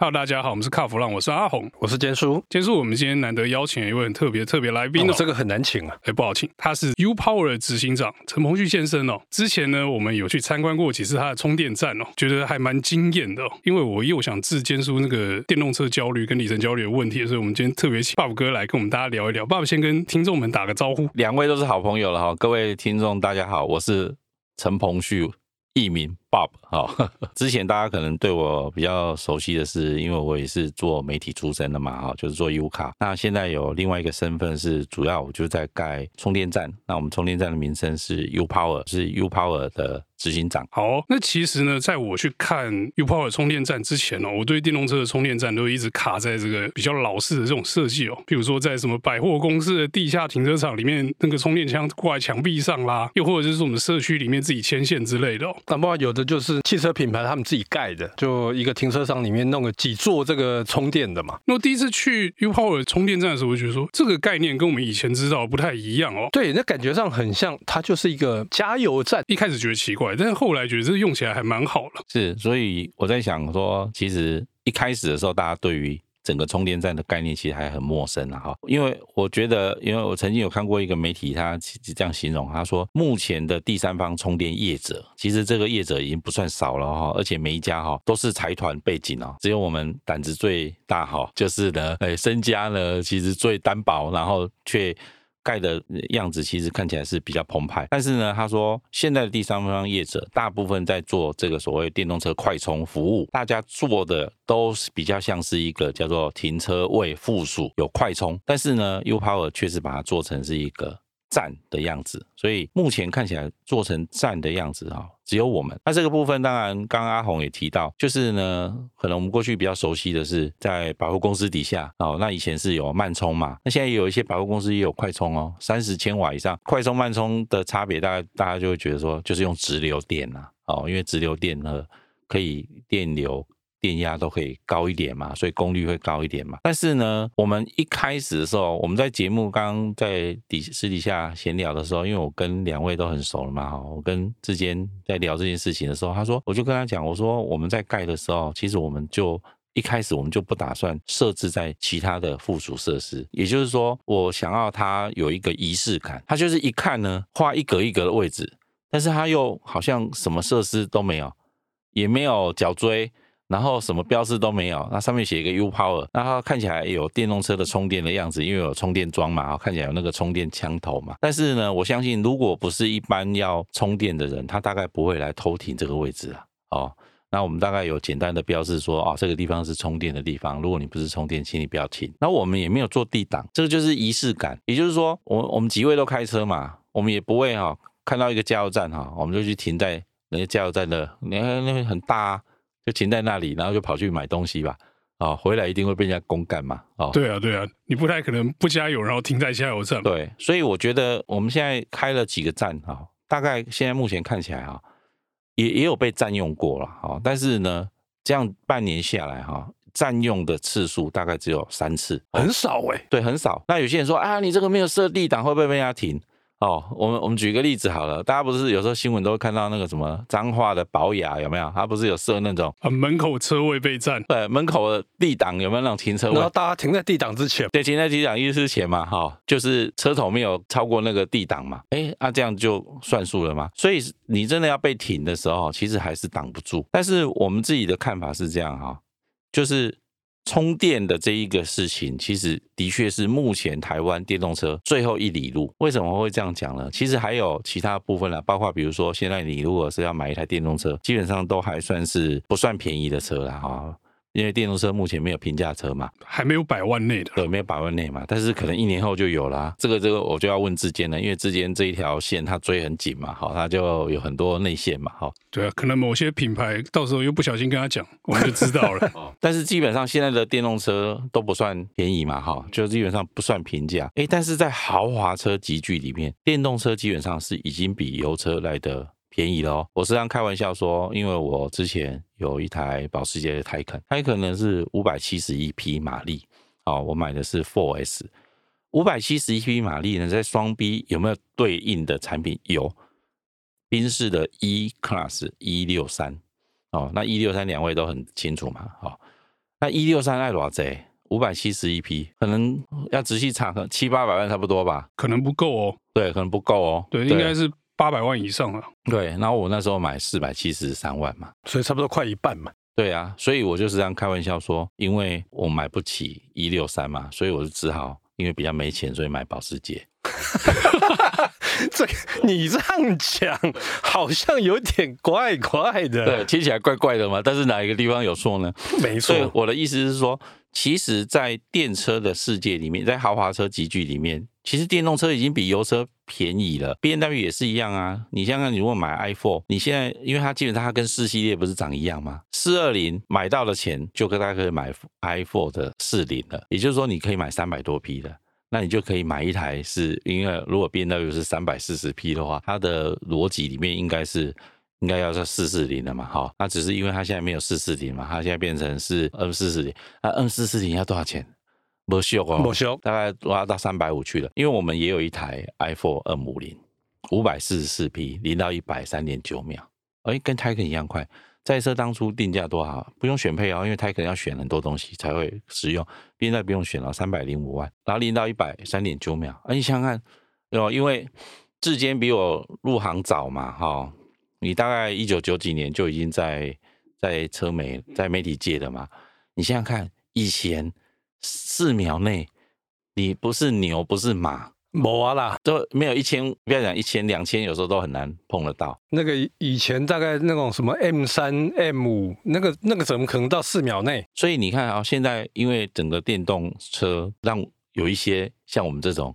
Hello，大家好，我们是卡弗朗，我是阿红，我是坚叔。坚叔，我们今天难得邀请一位很特别特别来宾哦，哦，这个很难请啊，哎，不好请。他是 U Power 的执行长陈鹏旭先生哦。之前呢，我们有去参观过几次他的充电站哦，觉得还蛮惊艳的哦。因为我又想治坚叔那个电动车焦虑跟里程焦虑的问题，所以我们今天特别请爸爸哥来跟我们大家聊一聊。爸爸先跟听众们打个招呼，两位都是好朋友了哈，各位听众大家好，我是陈鹏旭。艺名 Bob 哈，之前大家可能对我比较熟悉的是，因为我也是做媒体出身的嘛哈，就是做 U 卡。那现在有另外一个身份是，主要我就在盖充电站。那我们充电站的名称是 U Power，是 U Power 的。执行长，好，那其实呢，在我去看 U Power 充电站之前哦，我对电动车的充电站都一直卡在这个比较老式的这种设计哦，比如说在什么百货公司的地下停车场里面，那个充电枪挂在墙壁上啦，又或者就是我们社区里面自己牵线之类的哦。那不有的就是汽车品牌他们自己盖的，就一个停车场里面弄个几座这个充电的嘛。那我第一次去 U Power 充电站的时候，我就觉得说这个概念跟我们以前知道不太一样哦。对，那感觉上很像，它就是一个加油站。一开始觉得奇怪。但是后来觉得这个用起来还蛮好了，是，所以我在想说，其实一开始的时候，大家对于整个充电站的概念其实还很陌生啊，哈，因为我觉得，因为我曾经有看过一个媒体，他这样形容，他说，目前的第三方充电业者，其实这个业者已经不算少了哈，而且每一家哈都是财团背景哦，只有我们胆子最大哈，就是呢，哎，身家呢其实最单薄，然后却。盖的样子其实看起来是比较澎湃，但是呢，他说现在的第三方业者大部分在做这个所谓电动车快充服务，大家做的都是比较像是一个叫做停车位附属有快充，但是呢，U Power 确实把它做成是一个。站的样子，所以目前看起来做成站的样子哈，只有我们。那这个部分当然，刚刚阿红也提到，就是呢，可能我们过去比较熟悉的是在百货公司底下哦，那以前是有慢充嘛，那现在有一些百货公司也有快充哦，三十千瓦以上，快充慢充的差别，大概大家就会觉得说，就是用直流电呐，哦，因为直流电呢可以电流。电压都可以高一点嘛，所以功率会高一点嘛。但是呢，我们一开始的时候，我们在节目刚在底私底下闲聊的时候，因为我跟两位都很熟了嘛，哈，我跟志坚在聊这件事情的时候，他说，我就跟他讲，我说我们在盖的时候，其实我们就一开始我们就不打算设置在其他的附属设施，也就是说，我想要它有一个仪式感，它就是一看呢，画一格一格的位置，但是它又好像什么设施都没有，也没有角锥。然后什么标志都没有，那上面写一个 U Power，然后看起来有电动车的充电的样子，因为有充电桩嘛，看起来有那个充电枪头嘛。但是呢，我相信如果不是一般要充电的人，他大概不会来偷停这个位置啊。哦，那我们大概有简单的标示说，哦，这个地方是充电的地方，如果你不是充电，请你不要停。那我们也没有做地档，这个就是仪式感。也就是说，我我们几位都开车嘛，我们也不会哈、哦、看到一个加油站哈、哦，我们就去停在那个加油站的，你看那边很大啊。就停在那里，然后就跑去买东西吧。哦，回来一定会被人家公干嘛？哦，对啊，对啊，你不太可能不加油，然后停在加油站。对，所以我觉得我们现在开了几个站啊、哦，大概现在目前看起来啊、哦，也也有被占用过了。哦，但是呢，这样半年下来哈、哦，占用的次数大概只有三次，很少哎、欸。对，很少。那有些人说啊，你这个没有设地档，会不会被人家停？哦，我们我们举个例子好了，大家不是有时候新闻都会看到那个什么脏话的保雅有没有？他不是有设那种啊门口车位备占，对，门口的地档有没有那种停车位？然后大家停在地档之前，对，停在地档意思之前嘛，哈、哦，就是车头没有超过那个地档嘛，哎，那、啊、这样就算数了嘛。所以你真的要被停的时候，其实还是挡不住。但是我们自己的看法是这样哈，就是。充电的这一个事情，其实的确是目前台湾电动车最后一里路。为什么会这样讲呢？其实还有其他部分啦，包括比如说，现在你如果是要买一台电动车，基本上都还算是不算便宜的车了哈。因为电动车目前没有平价车嘛，还没有百万内的，对，没有百万内嘛，但是可能一年后就有啦啊。这个这个我就要问志坚了，因为志坚这一条线它追很紧嘛，好，它就有很多内线嘛，好。对啊，可能某些品牌到时候又不小心跟他讲，我们就知道了。但是基本上现在的电动车都不算便宜嘛，哈，就基本上不算平价。哎，但是在豪华车集聚里面，电动车基本上是已经比油车来的。便宜了哦，我时常开玩笑说，因为我之前有一台保时捷的 Taycan，Taycan 呢是五百七十一匹马力，哦，我买的是 4S，五百七十一匹马力呢，在双 B 有没有对应的产品？有，宾士的 E Class 一六三，哦，那一六三两位都很清楚嘛，哦，那一六三爱多少？五百七十一匹，可能要仔细查，七八百万差不多吧？可能不够哦。对，可能不够哦。对，对应该是八百万以上了。对，然后我那时候买四百七十三万嘛，所以差不多快一半嘛。对啊，所以我就是这样开玩笑说，因为我买不起一六三嘛，所以我就只好因为比较没钱，所以买保时捷。这个你这样讲好像有点怪怪的，对，听起来怪怪的嘛。但是哪一个地方有错呢？没错。我的意思是说，其实，在电车的世界里面，在豪华车集聚里面，其实电动车已经比油车便宜了。BMW 也是一样啊。你想想，你如果买 iPhone，你现在因为它基本上它跟四系列不是长一样吗？四二零买到的钱就跟大家可以买 iPhone 的四零了，也就是说，你可以买三百多匹的。那你就可以买一台是，因为如果 BMW 是三百四十匹的话，它的逻辑里面应该是应该要是四四零的嘛，好，那只是因为它现在没有四四零嘛，它现在变成是 N 四四零，那 N 四四零要多少钱？不修哦，不修，大概都要到三百五去了，因为我们也有一台 iPhone 二五零，五百四十四匹，零到一百三点九秒，哎，跟 Taycan 一样快。赛车当初定价多少？不用选配哦，因为它可能要选很多东西才会使用。现在不用选了，三百零五万，然后零到一百三点九秒。啊，你想想看，哦，因为志坚比我入行早嘛，哈，你大概一九九几年就已经在在车媒在媒体界的嘛。你想想看，以前四秒内，你不是牛不是马。没啊啦，都没有一千，不要讲一千、两千，有时候都很难碰得到。那个以前大概那种什么 M 三、M 五，那个那个怎么可能到四秒内？所以你看啊，现在因为整个电动车，让有一些像我们这种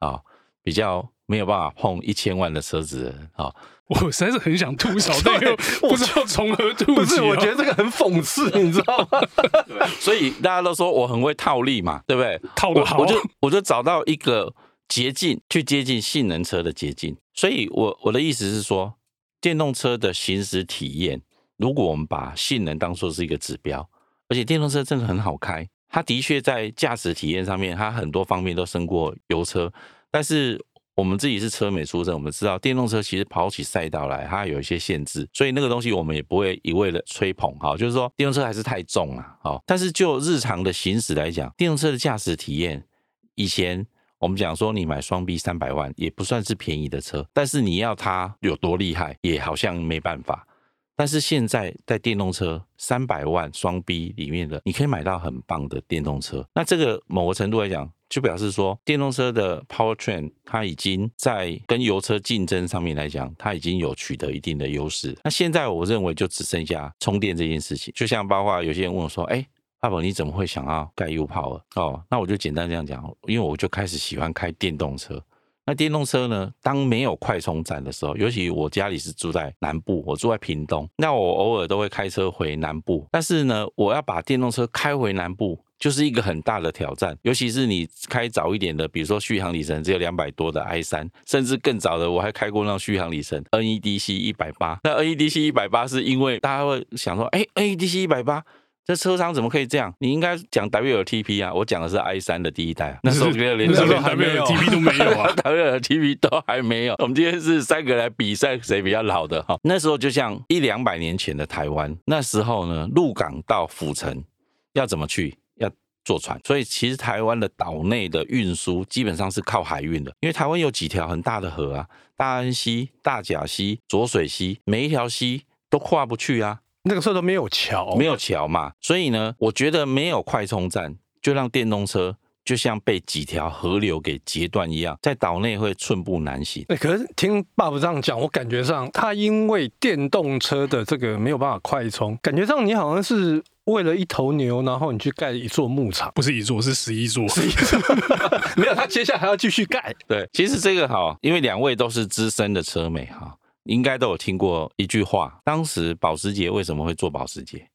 啊，比较没有办法碰一千万的车子啊，我实在是很想吐槽，但又不知道从何吐起。不是，我觉得这个很讽刺，你知道吗？所以大家都说我很会套利嘛，对不对？套得好，我就我就找到一个。捷径去接近性能车的捷径，所以我我的意思是说，电动车的行驶体验，如果我们把性能当做是一个指标，而且电动车真的很好开，它的确在驾驶体验上面，它很多方面都胜过油车。但是我们自己是车美出身，我们知道电动车其实跑起赛道来，它有一些限制，所以那个东西我们也不会一味的吹捧哈，就是说电动车还是太重了，好，但是就日常的行驶来讲，电动车的驾驶体验以前。我们讲说，你买双 B 三百万也不算是便宜的车，但是你要它有多厉害，也好像没办法。但是现在在电动车三百万双 B 里面的，你可以买到很棒的电动车。那这个某个程度来讲，就表示说，电动车的 powertrain 它已经在跟油车竞争上面来讲，它已经有取得一定的优势。那现在我认为就只剩下充电这件事情。就像包括有些人问我说，哎。阿宝，你怎么会想要盖 U-Power？哦，那我就简单这样讲，因为我就开始喜欢开电动车。那电动车呢，当没有快充站的时候，尤其我家里是住在南部，我住在屏东，那我偶尔都会开车回南部。但是呢，我要把电动车开回南部，就是一个很大的挑战。尤其是你开早一点的，比如说续航里程只有两百多的 i 三，甚至更早的，我还开过那种续航里程 NEDC 一百八。那 NEDC 一百八是因为大家会想说，哎，NEDC 一百八。这车商怎么可以这样？你应该讲 WLTP 啊，我讲的是 i 三的第一代，那时候连连 WLTP 都没有啊，WLTP 都还没有。我们今天是三个来比赛谁比较老的哈。那时候就像一两百年前的台湾，那时候呢，鹿港到府城要怎么去？要坐船。所以其实台湾的岛内的运输基本上是靠海运的，因为台湾有几条很大的河啊，大安溪、大甲溪、浊水溪，每一条溪都跨不去啊。那个时候都没有桥，没有桥嘛，所以呢，我觉得没有快充站，就让电动车就像被几条河流给截断一样，在岛内会寸步难行。哎，可是听爸爸这样讲，我感觉上他因为电动车的这个没有办法快充，感觉上你好像是为了一头牛，然后你去盖一座牧场，不是一座，是十一座，十一座。没有，他接下来还要继续盖。对，其实这个哈，因为两位都是资深的车美哈。应该都有听过一句话，当时保时捷为什么会做保时捷？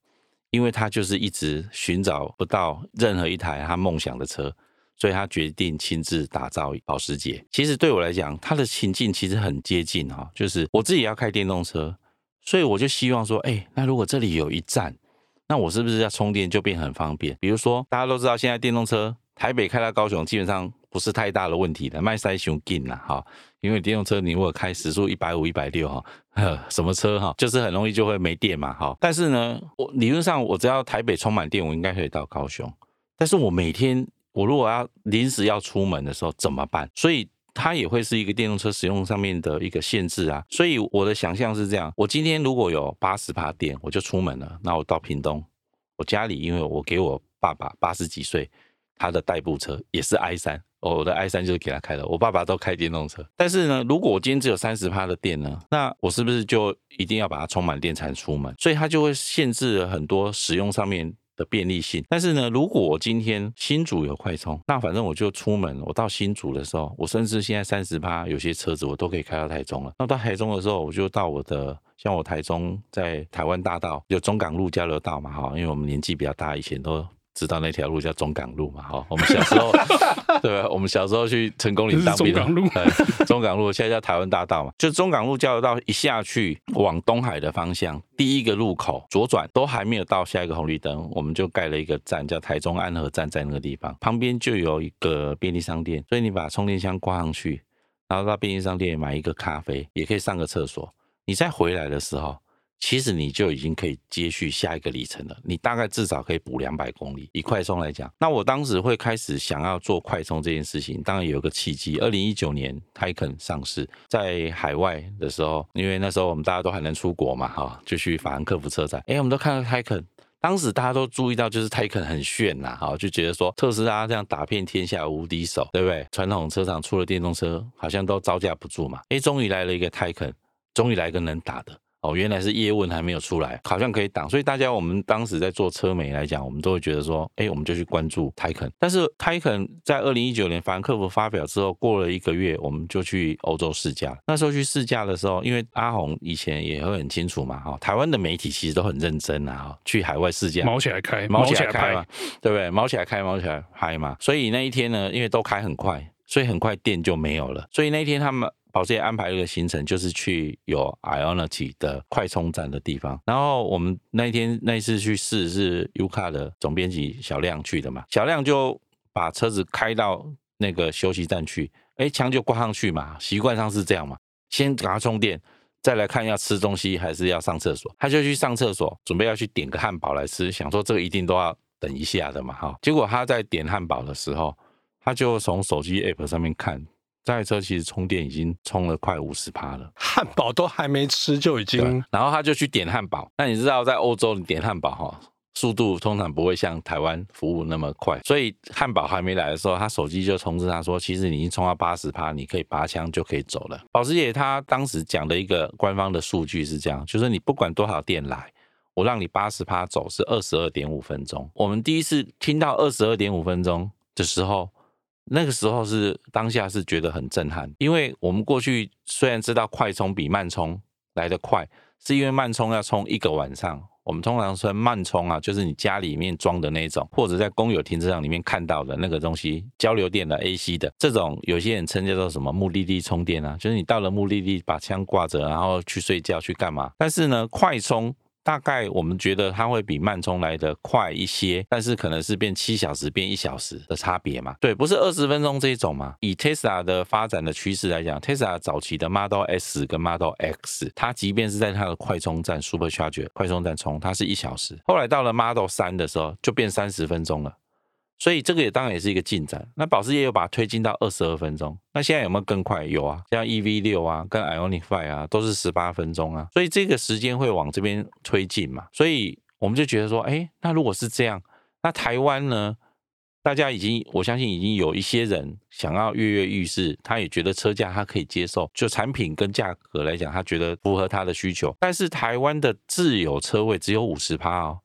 因为他就是一直寻找不到任何一台他梦想的车，所以他决定亲自打造保时捷。其实对我来讲，他的情境其实很接近哈，就是我自己要开电动车，所以我就希望说，哎，那如果这里有一站，那我是不是要充电就变很方便？比如说大家都知道现在电动车台北开到高雄基本上不是太大的问题的，卖塞熊近了哈。因为电动车你如果开时速一百五、一百六哈，什么车哈，就是很容易就会没电嘛哈。但是呢，我理论上我只要台北充满电，我应该可以到高雄。但是我每天我如果要临时要出门的时候怎么办？所以它也会是一个电动车使用上面的一个限制啊。所以我的想象是这样：我今天如果有八十趴电，我就出门了。那我到屏东，我家里因为我给我爸爸八十几岁。他的代步车也是 i 三，我的 i 三就是给他开的。我爸爸都开电动车，但是呢，如果我今天只有三十趴的电呢，那我是不是就一定要把它充满电才出门？所以它就会限制了很多使用上面的便利性。但是呢，如果我今天新竹有快充，那反正我就出门，我到新竹的时候，我甚至现在三十趴有些车子我都可以开到台中了。那到台中的时候，我就到我的像我台中在台湾大道有中港路交流道嘛，哈，因为我们年纪比较大，以前都。知道那条路叫中港路嘛？哈，我们小时候，对吧？我们小时候去成功岭当兵，中港路，中港路现在叫台湾大道嘛。就中港路交流道一下去往东海的方向，第一个路口左转都还没有到下一个红绿灯，我们就盖了一个站，叫台中安和站，在那个地方旁边就有一个便利商店，所以你把充电箱挂上去，然后到便利商店买一个咖啡，也可以上个厕所，你再回来的时候。其实你就已经可以接续下一个里程了，你大概至少可以补两百公里。以快充来讲，那我当时会开始想要做快充这件事情，当然有个契机。二零一九年 Taycan 上市在海外的时候，因为那时候我们大家都还能出国嘛，哈，就去法兰克福车展，哎，我们都看到 Taycan，当时大家都注意到就是 Taycan 很炫呐，哈，就觉得说特斯拉这样打遍天下无敌手，对不对？传统车厂出了电动车好像都招架不住嘛，哎，终于来了一个 Taycan，终于来个能打的。哦，原来是叶问还没有出来，好像可以挡，所以大家我们当时在做车媒来讲，我们都会觉得说，哎，我们就去关注 Taycan。但是 Taycan 在二零一九年法兰克福发表之后，过了一个月，我们就去欧洲试驾。那时候去试驾的时候，因为阿红以前也会很清楚嘛，哈，台湾的媒体其实都很认真啊，去海外试驾，毛起来开，毛起来开嘛，对不对？毛起来开，毛起来拍嘛。所以那一天呢，因为都开很快，所以很快电就没有了。所以那一天他们。保时捷安排了一个行程，就是去有 Ionity 的快充站的地方。然后我们那一天那一次去试是 UCA 的总编辑小亮去的嘛，小亮就把车子开到那个休息站去，哎，枪就挂上去嘛，习惯上是这样嘛，先给他充电，再来看要吃东西还是要上厕所，他就去上厕所，准备要去点个汉堡来吃，想说这个一定都要等一下的嘛，哈。结果他在点汉堡的时候，他就从手机 App 上面看。这台车其实充电已经充了快五十趴了，汉堡都还没吃就已经，然后他就去点汉堡。那你知道在欧洲你点汉堡哈，速度通常不会像台湾服务那么快，所以汉堡还没来的时候，他手机就通知他说，其实你已经充到八十趴，你可以拔枪就可以走了。保时捷他当时讲的一个官方的数据是这样，就是你不管多少电来，我让你八十趴走是二十二点五分钟。我们第一次听到二十二点五分钟的时候。那个时候是当下是觉得很震撼，因为我们过去虽然知道快充比慢充来得快，是因为慢充要充一个晚上。我们通常说慢充啊，就是你家里面装的那种，或者在公有停车场里面看到的那个东西，交流电的 AC 的这种，有些人称叫做什么目的地充电啊，就是你到了目的地把枪挂着，然后去睡觉去干嘛？但是呢，快充。大概我们觉得它会比慢充来的快一些，但是可能是变七小时变一小时的差别嘛？对，不是二十分钟这一种嘛？以 Tesla 的发展的趋势来讲，Tesla 早期的 Model S 跟 Model X，它即便是在它的快充站 Supercharger 快充站充，它是一小时，后来到了 Model 三的时候就变三十分钟了。所以这个也当然也是一个进展。那保时捷又把它推进到二十二分钟。那现在有没有更快？有啊，像 EV 六啊，跟 Ioniq 5啊，都是十八分钟啊。所以这个时间会往这边推进嘛。所以我们就觉得说，哎，那如果是这样，那台湾呢？大家已经，我相信已经有一些人想要跃跃欲试，他也觉得车价他可以接受，就产品跟价格来讲，他觉得符合他的需求。但是台湾的自有车位只有五十趴哦。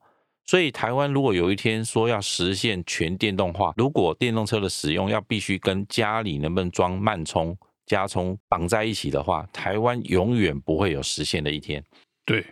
所以台湾如果有一天说要实现全电动化，如果电动车的使用要必须跟家里能不能装慢充、加充绑在一起的话，台湾永远不会有实现的一天。对，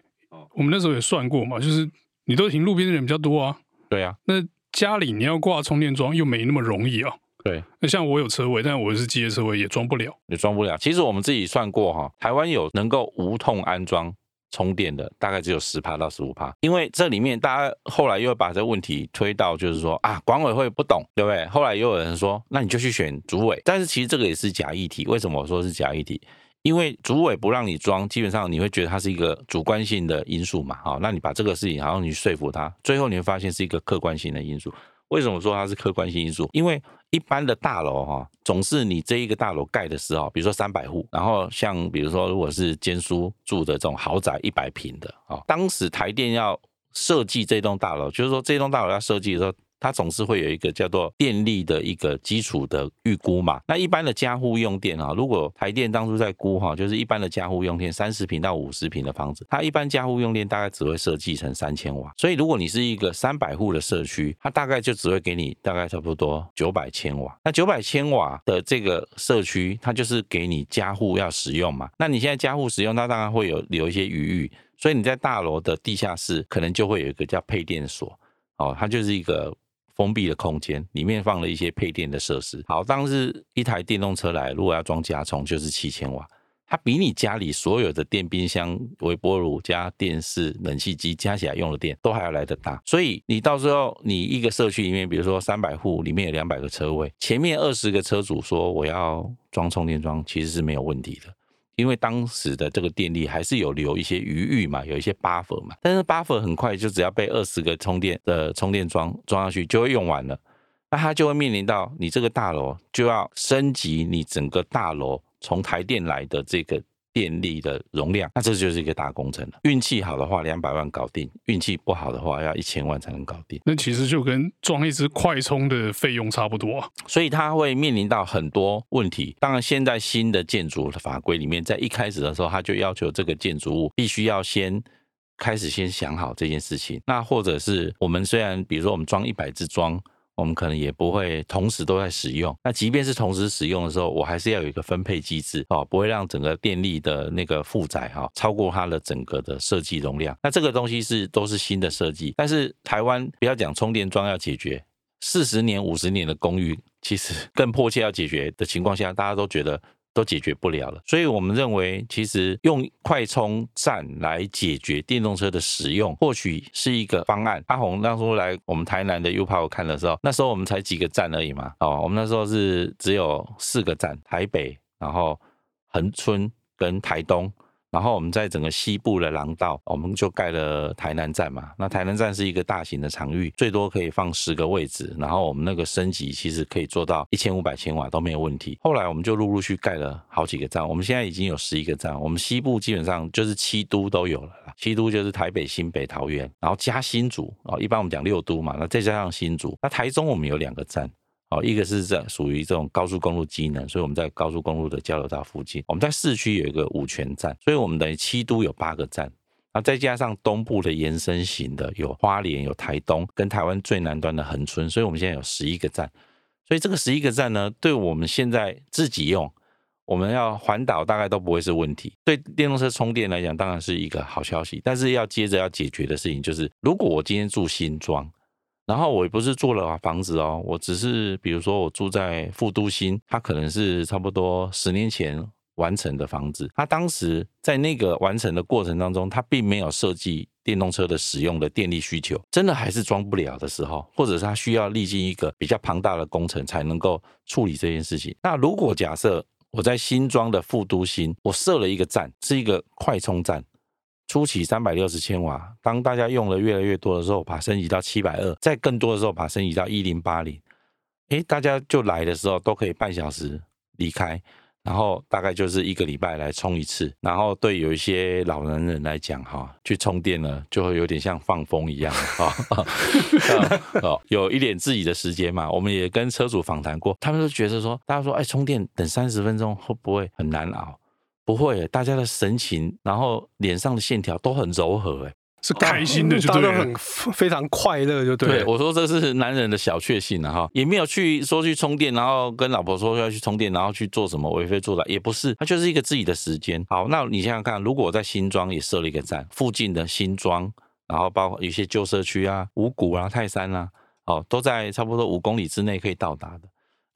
我们那时候也算过嘛，就是你都停路边的人比较多啊。对啊，那家里你要挂充电桩又没那么容易啊。对，那像我有车位，但我是机械车位，也装不了，也装不了。其实我们自己算过哈，台湾有能够无痛安装充电的大概只有十趴到十五趴，因为这里面大家后来又把这个问题推到，就是说啊，管委会不懂，对不对？后来又有人说，那你就去选主委，但是其实这个也是假议题。为什么我说是假议题？因为主委不让你装，基本上你会觉得它是一个主观性的因素嘛，好，那你把这个事情，然后你说服他，最后你会发现是一个客观性的因素。为什么说它是客观性因素？因为一般的大楼哈，总是你这一个大楼盖的时候，比如说三百户，然后像比如说如果是监书住的这种豪宅一百平的啊，当时台电要设计这栋大楼，就是说这栋大楼要设计的时候。它总是会有一个叫做电力的一个基础的预估嘛。那一般的家户用电啊，如果台电当初在估哈，就是一般的家户用电三十平到五十平的房子，它一般家户用电大概只会设计成三千瓦。所以如果你是一个三百户的社区，它大概就只会给你大概差不多九百千瓦。那九百千瓦的这个社区，它就是给你家户要使用嘛。那你现在家户使用，它当然会有留一些余裕，所以你在大楼的地下室可能就会有一个叫配电所哦，它就是一个。封闭的空间里面放了一些配电的设施。好，当时一台电动车来，如果要装加充，就是七千瓦，它比你家里所有的电冰箱、微波炉加电视、冷气机加起来用的电都还要来得大。所以你到时候你一个社区里面，比如说三百户里面有两百个车位，前面二十个车主说我要装充电桩，其实是没有问题的。因为当时的这个电力还是有留一些余裕嘛，有一些 buffer 嘛，但是 buffer 很快就只要被二十个充电的充电桩装上去就会用完了，那它就会面临到你这个大楼就要升级你整个大楼从台电来的这个。电力的容量，那这就是一个大工程了。运气好的话，两百万搞定；运气不好的话，要一千万才能搞定。那其实就跟装一支快充的费用差不多啊。所以它会面临到很多问题。当然，现在新的建筑的法规里面，在一开始的时候，它就要求这个建筑物必须要先开始先想好这件事情。那或者是我们虽然，比如说我们装一百只桩。我们可能也不会同时都在使用。那即便是同时使用的时候，我还是要有一个分配机制哦，不会让整个电力的那个负载哈超过它的整个的设计容量。那这个东西是都是新的设计，但是台湾不要讲充电桩要解决，四十年、五十年的公寓其实更迫切要解决的情况下，大家都觉得。都解决不了了，所以我们认为，其实用快充站来解决电动车的使用，或许是一个方案。阿红当初来我们台南的 U-Power 看的时候，那时候我们才几个站而已嘛，哦，我们那时候是只有四个站，台北，然后恒春跟台东。然后我们在整个西部的廊道，我们就盖了台南站嘛。那台南站是一个大型的场域，最多可以放十个位置。然后我们那个升级其实可以做到一千五百千瓦都没有问题。后来我们就陆陆续盖了好几个站，我们现在已经有十一个站。我们西部基本上就是七都都有了，七都就是台北、新北、桃园，然后加新竹啊。一般我们讲六都嘛，那再加上新竹，那台中我们有两个站。哦，一个是这属于这种高速公路机能，所以我们在高速公路的交流道附近。我们在市区有一个五权站，所以我们等于七都有八个站，那再加上东部的延伸型的有花莲、有台东，跟台湾最南端的恒春，所以我们现在有十一个站。所以这个十一个站呢，对我们现在自己用，我们要环岛大概都不会是问题。对电动车充电来讲，当然是一个好消息。但是要接着要解决的事情就是，如果我今天住新庄。然后我也不是做了房子哦，我只是比如说我住在副都心，它可能是差不多十年前完成的房子。它当时在那个完成的过程当中，它并没有设计电动车的使用的电力需求，真的还是装不了的时候，或者是它需要历经一个比较庞大的工程才能够处理这件事情。那如果假设我在新庄的副都心，我设了一个站，是一个快充站。初期三百六十千瓦，当大家用的越来越多的时候，把升级到七百二，再更多的时候把升级到一零八零，诶，大家就来的时候都可以半小时离开，然后大概就是一个礼拜来充一次，然后对有一些老年人来讲，哈，去充电呢就会有点像放风一样，哈，哦，有一点自己的时间嘛。我们也跟车主访谈过，他们都觉得说，大家说，哎，充电等三十分钟会不会很难熬？不会，大家的神情，然后脸上的线条都很柔和，哎，是开心的就对了，就都很非常快乐，就对。对，我说这是男人的小确幸了哈，也没有去说去充电，然后跟老婆说要去充电，然后去做什么为非作歹，也不是，他就是一个自己的时间。好，那你想想看，如果我在新庄也设了一个站，附近的新庄，然后包括有些旧社区啊、五谷啊、泰山啊，哦，都在差不多五公里之内可以到达的。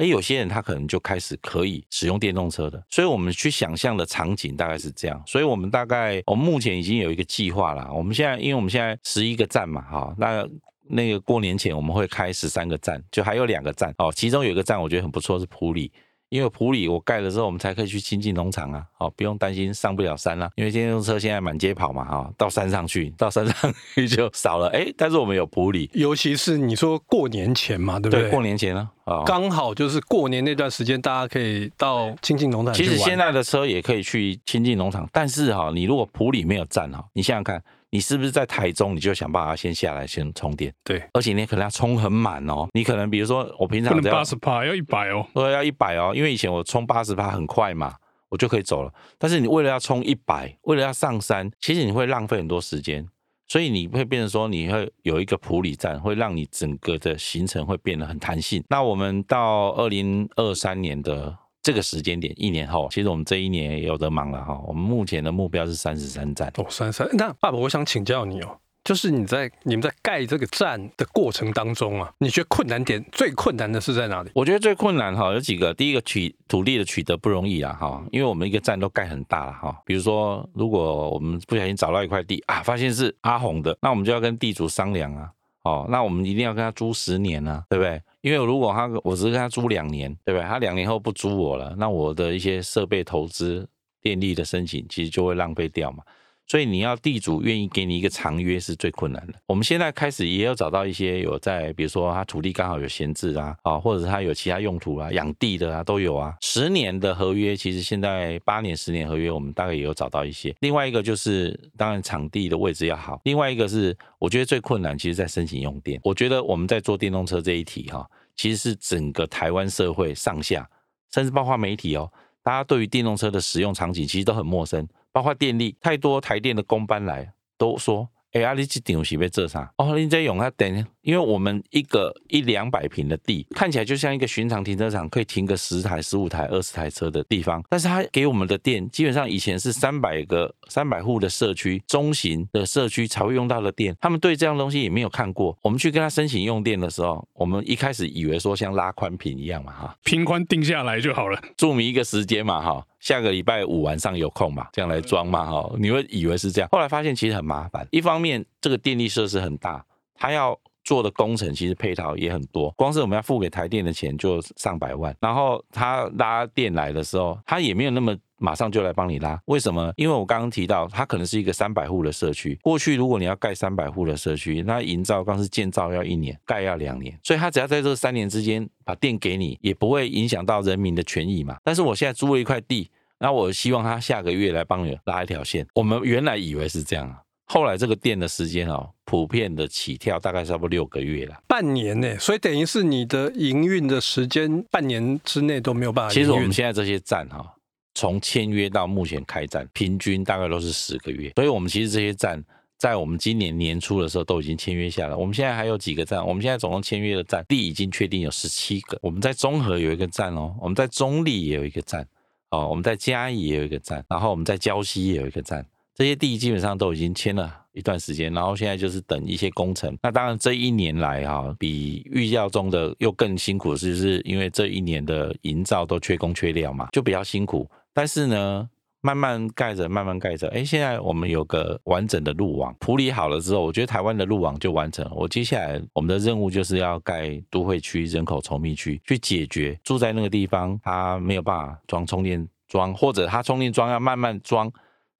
哎，有些人他可能就开始可以使用电动车的。所以我们去想象的场景大概是这样。所以我们大概我们目前已经有一个计划了。我们现在因为我们现在十一个站嘛，哈，那那个过年前我们会开十三个站，就还有两个站哦，其中有一个站我觉得很不错，是普里。因为埔里我盖了之后，我们才可以去亲近农场啊，哦，不用担心上不了山了，啊。因为电动车现在满街跑嘛，哈，到山上去，到山上 去就少了。哎，但是我们有埔里，尤其是你说过年前嘛，对不对？对，过年前呢，啊，刚好就是过年那段时间，大家可以到亲近农场。其实现在的车也可以去亲近农场，但是哈，你如果埔里没有站哈，你想想看。你是不是在台中，你就想办法先下来先充电？对，而且你可能要充很满哦。你可能比如说我平常八十趴要一百哦，对，要一百哦。因为以前我充八十趴很快嘛，我就可以走了。但是你为了要充一百，为了要上山，其实你会浪费很多时间。所以你会变成说，你会有一个普里站，会让你整个的行程会变得很弹性。那我们到二零二三年的。这个时间点，一年后，其实我们这一年也有的忙了哈。我们目前的目标是三十三站哦，三十三。那爸爸，我想请教你哦，就是你在你们在盖这个站的过程当中啊，你觉得困难点最困难的是在哪里？我觉得最困难哈有几个，第一个取土地的取得不容易啊哈，因为我们一个站都盖很大了哈。比如说，如果我们不小心找到一块地啊，发现是阿红的，那我们就要跟地主商量啊。哦，那我们一定要跟他租十年啊，对不对？因为如果他我只是跟他租两年，对不对？他两年后不租我了，那我的一些设备投资、电力的申请，其实就会浪费掉嘛。所以你要地主愿意给你一个长约是最困难的。我们现在开始也有找到一些有在，比如说他土地刚好有闲置啊，啊，或者是他有其他用途啊，养地的啊都有啊。十年的合约，其实现在八年、十年合约，我们大概也有找到一些。另外一个就是，当然场地的位置要好。另外一个是，我觉得最困难，其实在申请用电。我觉得我们在做电动车这一题哈，其实是整个台湾社会上下，甚至包括媒体哦，大家对于电动车的使用场景其实都很陌生。包括电力，太多台电的工班来都说。哎，阿你这场是被做啥？哦，你在用啊电，因为我们一个一两百平的地，看起来就像一个寻常停车场，可以停个十台、十五台、二十台车的地方。但是它给我们的电，基本上以前是三百个、三百户的社区、中型的社区才会用到的电。他们对这样东西也没有看过。我们去跟他申请用电的时候，我们一开始以为说像拉宽频一样嘛，哈，频宽定下来就好了，注明一个时间嘛，哈。下个礼拜五晚上有空嘛，这样来装嘛，哈，你会以为是这样，后来发现其实很麻烦。一方面，这个电力设施很大，它要做的工程其实配套也很多，光是我们要付给台电的钱就上百万，然后他拉电来的时候，他也没有那么。马上就来帮你拉，为什么？因为我刚刚提到，它可能是一个三百户的社区。过去如果你要盖三百户的社区，那营造刚是建造要一年，盖要两年，所以他只要在这三年之间把电给你，也不会影响到人民的权益嘛。但是我现在租了一块地，那我希望他下个月来帮你拉一条线。我们原来以为是这样啊，后来这个店的时间哦，普遍的起跳大概差不多六个月了，半年呢，所以等于是你的营运的时间半年之内都没有办法。其实我们现在这些站哈。从签约到目前开站，平均大概都是十个月，所以我们其实这些站在我们今年年初的时候都已经签约下来。我们现在还有几个站，我们现在总共签约的站地已经确定有十七个。我们在中和有一个站哦，我们在中立也有一个站哦，我们在嘉义也有一个站，然后我们在礁溪也有一个站。这些地基本上都已经签了一段时间，然后现在就是等一些工程。那当然这一年来哈，比预料中的又更辛苦，就是因为这一年的营造都缺工缺料嘛，就比较辛苦。但是呢，慢慢盖着，慢慢盖着，哎，现在我们有个完整的路网，埔里好了之后，我觉得台湾的路网就完成了。我接下来我们的任务就是要盖都会区人口稠密区，去解决住在那个地方他没有办法装充电桩，或者他充电桩要慢慢装，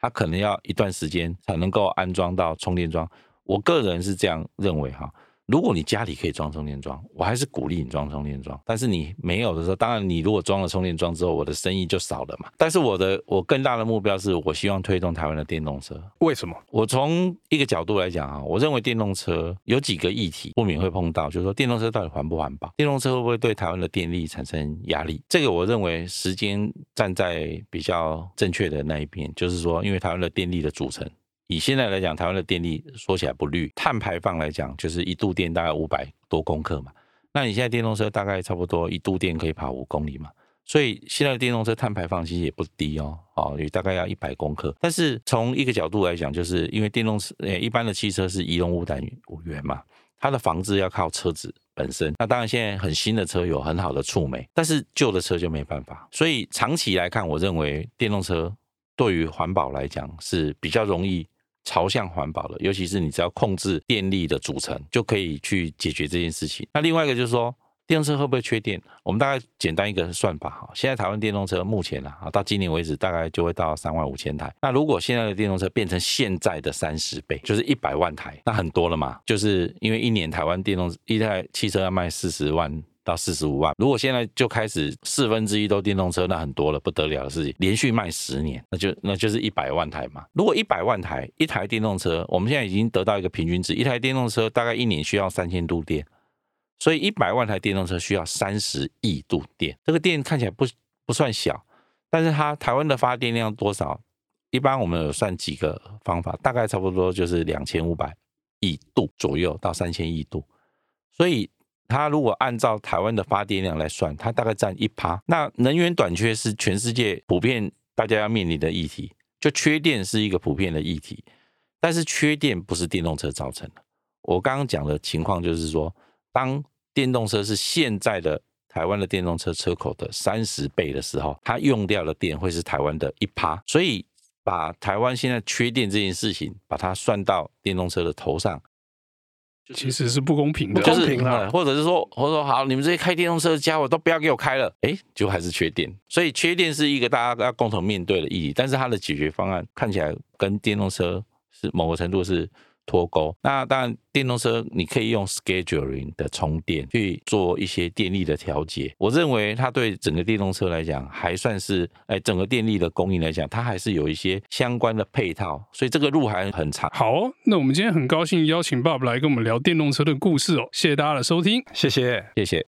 它可能要一段时间才能够安装到充电桩。我个人是这样认为哈。如果你家里可以装充电桩，我还是鼓励你装充电桩。但是你没有的时候，当然你如果装了充电桩之后，我的生意就少了嘛。但是我的我更大的目标是我希望推动台湾的电动车。为什么？我从一个角度来讲啊，我认为电动车有几个议题不免会碰到，就是说电动车到底环不环保？电动车会不会对台湾的电力产生压力？这个我认为时间站在比较正确的那一边，就是说，因为台湾的电力的组成。以现在来讲，台湾的电力说起来不绿，碳排放来讲，就是一度电大概五百多公克嘛。那你现在电动车大概差不多一度电可以跑五公里嘛，所以现在的电动车碳排放其实也不低哦，哦，也大概要一百公克。但是从一个角度来讲，就是因为电动车，呃，一般的汽车是仪容污染源嘛，它的防治要靠车子本身。那当然，现在很新的车有很好的触媒，但是旧的车就没办法。所以长期来看，我认为电动车对于环保来讲是比较容易朝向环保的，尤其是你只要控制电力的组成，就可以去解决这件事情。那另外一个就是说。电动车会不会缺电？我们大概简单一个算法哈，现在台湾电动车目前啊，到今年为止大概就会到三万五千台。那如果现在的电动车变成现在的三十倍，就是一百万台，那很多了嘛。就是因为一年台湾电动一台汽车要卖四十万到四十五万，如果现在就开始四分之一都电动车，那很多了，不得了的事情。连续卖十年，那就那就是一百万台嘛。如果一百万台一台电动车，我们现在已经得到一个平均值，一台电动车大概一年需要三千度电。所以一百万台电动车需要三十亿度电，这个电看起来不不算小，但是它台湾的发电量多少？一般我们有算几个方法，大概差不多就是两千五百亿度左右到三千亿度。所以它如果按照台湾的发电量来算，它大概占一趴。那能源短缺是全世界普遍大家要面临的议题，就缺电是一个普遍的议题，但是缺电不是电动车造成的。我刚刚讲的情况就是说，当电动车是现在的台湾的电动车车口的三十倍的时候，它用掉的电会是台湾的一趴，所以把台湾现在缺电这件事情，把它算到电动车的头上，其实是不公平的，就是或者是说，或者说好，你们这些开电动车的家伙都不要给我开了，哎，就还是缺电，所以缺电是一个大家要共同面对的意义，但是它的解决方案看起来跟电动车是某个程度是。脱钩。那当然，电动车你可以用 scheduling 的充电去做一些电力的调节。我认为它对整个电动车来讲还算是，哎，整个电力的供应来讲，它还是有一些相关的配套。所以这个路还很长。好哦，那我们今天很高兴邀请 Bob 来跟我们聊电动车的故事哦。谢谢大家的收听，谢谢，谢谢。